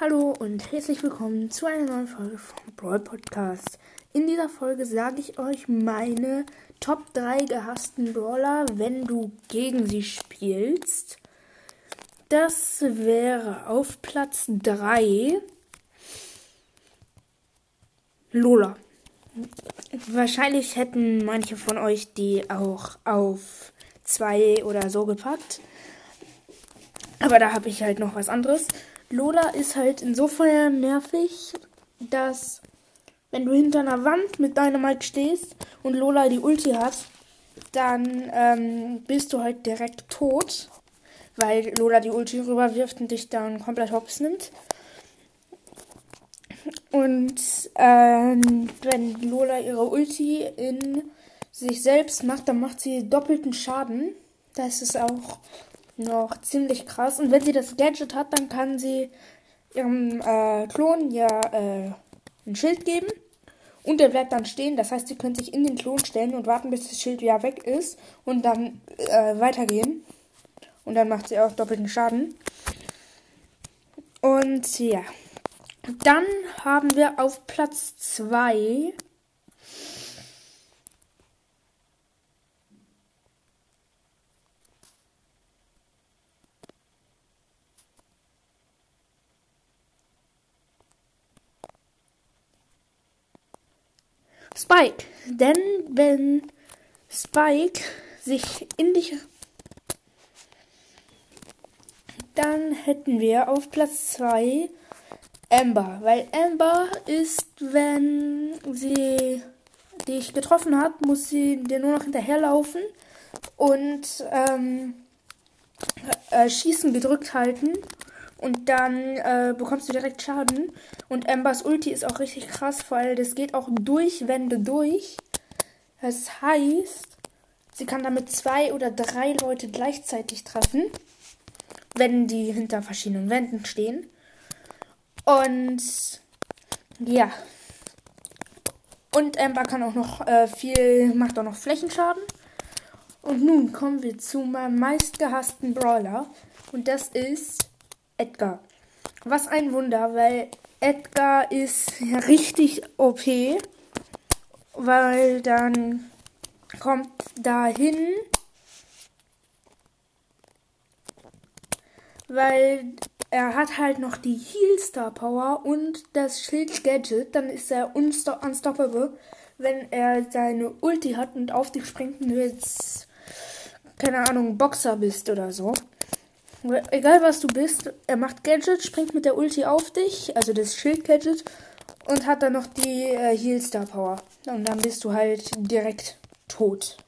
Hallo und herzlich willkommen zu einer neuen Folge vom Brawl Podcast. In dieser Folge sage ich euch meine Top 3 gehassten Brawler, wenn du gegen sie spielst. Das wäre auf Platz 3 Lola. Wahrscheinlich hätten manche von euch die auch auf 2 oder so gepackt. Aber da habe ich halt noch was anderes. Lola ist halt insofern nervig, dass wenn du hinter einer Wand mit Dynamite stehst und Lola die Ulti hat, dann ähm, bist du halt direkt tot, weil Lola die Ulti rüberwirft und dich dann komplett hops nimmt. Und ähm, wenn Lola ihre Ulti in sich selbst macht, dann macht sie doppelten Schaden. Das ist auch noch ziemlich krass. Und wenn sie das Gadget hat, dann kann sie ihrem äh, Klon ja äh, ein Schild geben. Und der bleibt dann stehen. Das heißt, sie können sich in den Klon stellen und warten, bis das Schild wieder weg ist. Und dann äh, weitergehen. Und dann macht sie auch doppelten Schaden. Und ja. Dann haben wir auf Platz 2 Spike. Denn wenn Spike sich in dich. Dann hätten wir auf Platz 2 Amber. Weil Amber ist, wenn sie dich getroffen hat, muss sie dir nur noch hinterherlaufen und ähm, äh, Schießen gedrückt halten und dann äh, bekommst du direkt Schaden. Und Ambers Ulti ist auch richtig krass, weil das geht auch durch Wände durch. Das heißt, sie kann damit zwei oder drei Leute gleichzeitig treffen, wenn die hinter verschiedenen Wänden stehen. Und ja. Und Amber kann auch noch äh, viel, macht auch noch Flächenschaden. Und nun kommen wir zu meinem meistgehassten Brawler. Und das ist Edgar. Was ein Wunder, weil Edgar ist richtig OP, weil dann kommt dahin, weil er hat halt noch die Heal-Star Power und das Schild Gadget, dann ist er unstoppable, wenn er seine Ulti hat und auf dich springt und du jetzt, keine Ahnung, Boxer bist oder so. Egal was du bist, er macht Gadget, springt mit der Ulti auf dich, also das Schild-Gadget, und hat dann noch die äh, Heal-Star Power. Und dann bist du halt direkt tot.